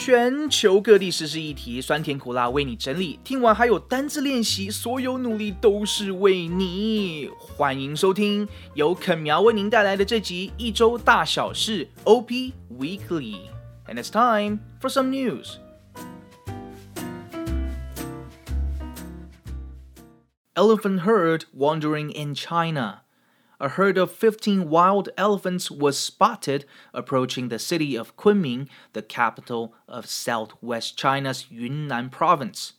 全球各地时事议题，酸甜苦辣为你整理。听完还有单字练习，所有努力都是为你。欢迎收听由肯苗为您带来的这集一周大小事 OP Weekly。And it's time for some news. Elephant herd wandering in China. A herd of 15 wild elephants was spotted approaching the city of Kunming, the capital of southwest China's Yunnan province.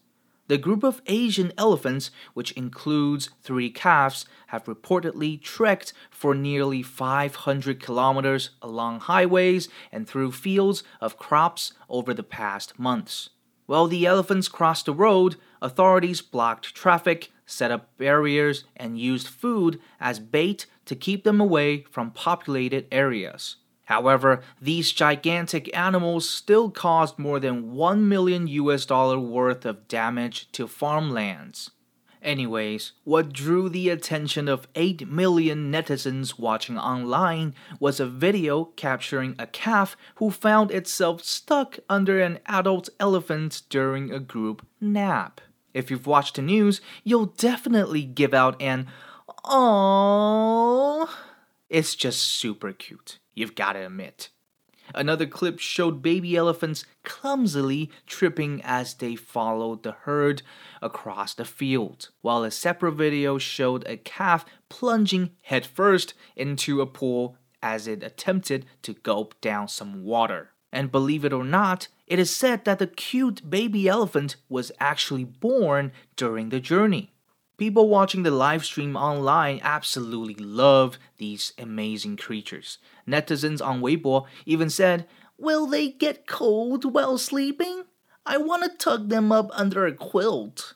The group of Asian elephants, which includes three calves, have reportedly trekked for nearly 500 kilometers along highways and through fields of crops over the past months. While the elephants crossed the road, authorities blocked traffic, set up barriers, and used food as bait to keep them away from populated areas. However, these gigantic animals still caused more than 1 million US dollar worth of damage to farmlands. Anyways, what drew the attention of 8 million netizens watching online was a video capturing a calf who found itself stuck under an adult elephant during a group nap. If you've watched the news, you'll definitely give out an "Aww." It's just super cute, you've gotta admit. Another clip showed baby elephants clumsily tripping as they followed the herd across the field, while a separate video showed a calf plunging headfirst into a pool as it attempted to gulp down some water. And believe it or not, it is said that the cute baby elephant was actually born during the journey. People watching the live stream online absolutely love these amazing creatures. Netizens on Weibo even said, Will they get cold while sleeping? I want to tug them up under a quilt.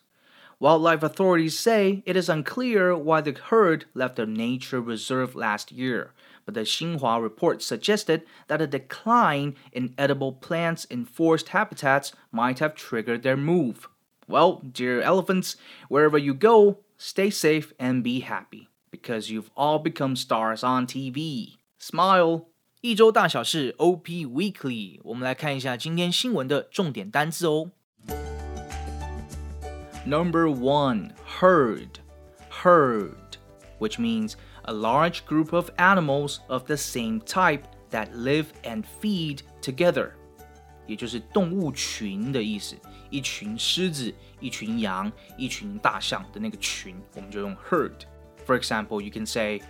Wildlife authorities say it is unclear why the herd left the nature reserve last year, but the Xinhua report suggested that a decline in edible plants in forest habitats might have triggered their move. Well, dear elephants, wherever you go, stay safe and be happy because you've all become stars on TV. Smile. 一周大小事 OP Weekly，我们来看一下今天新闻的重点单字哦。Number one, herd, herd, which means a large group of animals of the same type that live and feed together，也就是动物群的意思。一群狮子、一群羊、一群大象的那个群，我们就用 herd。For example, you can say,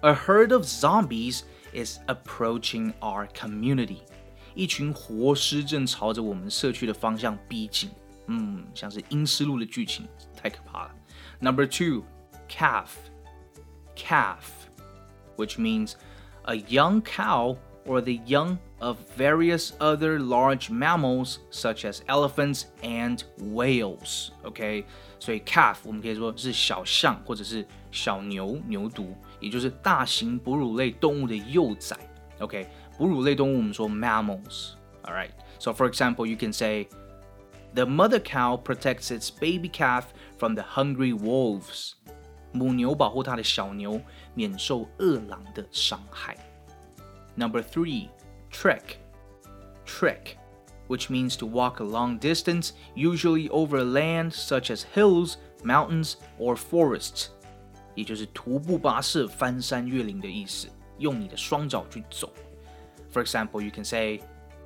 "A herd of zombies is approaching our community." 一群活尸正朝着我们社区的方向逼近。嗯，像是阴尸路的剧情，太可怕了。Number two, calf calf, which means a young cow or the young of various other large mammals such as elephants and whales. OK，所以 calf 我们可以说是小象或者是小牛、牛犊，也就是大型哺乳类动物的幼崽。OK，哺乳类动物我们说 mammals. All right. So for example, you can say the mother cow protects its baby calf from the hungry wolves. 母牛保护它的小牛免受饿狼的伤害。Number three, trek. Trek, which means to walk a long distance, usually over land such as hills, mountains, or forests. 也就是徒步跋涉、翻山越岭的意思，用你的双脚去走。For example, you can say,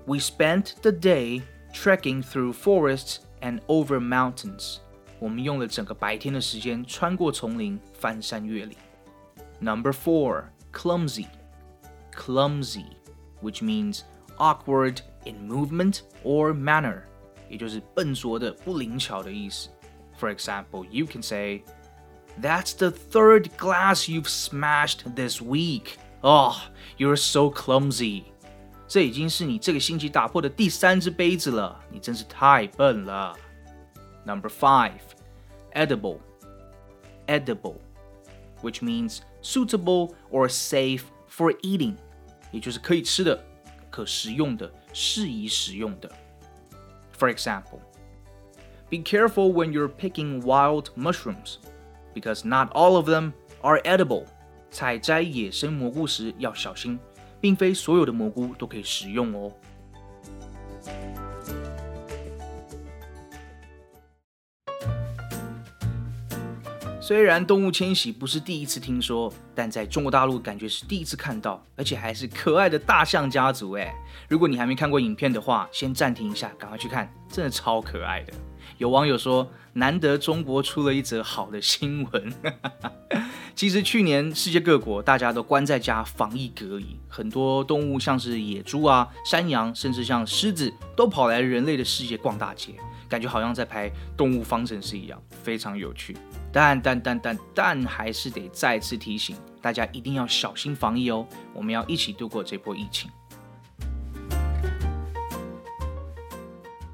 "We spent the day trekking through forests and over mountains." 我们用了整个白天的时间穿过丛林，翻山越岭。Number four, clumsy, clumsy, which means awkward in movement or manner，也就是笨拙的、不灵巧的意思。For example, you can say, "That's the third glass you've smashed this week. Oh, you're so clumsy." 这已经是你这个星期打破的第三只杯子了，你真是太笨了。Number five, edible. Edible, which means suitable or safe for eating，也就是可以吃的、可食用的、适宜食用的。For example, be careful when you're picking wild mushrooms, because not all of them are edible. 采摘野生蘑菇时要小心，并非所有的蘑菇都可以食用哦。 虽然动物迁徙不是第一次听说，但在中国大陆感觉是第一次看到，而且还是可爱的大象家族哎！如果你还没看过影片的话，先暂停一下，赶快去看，真的超可爱的。有网友说，难得中国出了一则好的新闻。其实去年世界各国大家都关在家防疫隔离，很多动物像是野猪啊、山羊，甚至像狮子，都跑来人类的世界逛大街，感觉好像在拍动物方程式一样，非常有趣。但但但但但还是得再次提醒大家，一定要小心防疫哦！我们要一起度过这波疫情。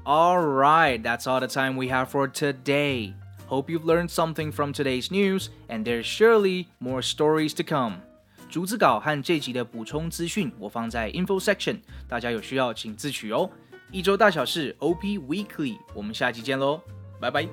All right, that's all the time we have for today. Hope you've learned something from today's news, and there's surely more stories to come. 逐字稿和这集的补充资讯我放在 info section，大家有需要请自取哦。一周大小事 OP Weekly，我们下期见喽，拜拜。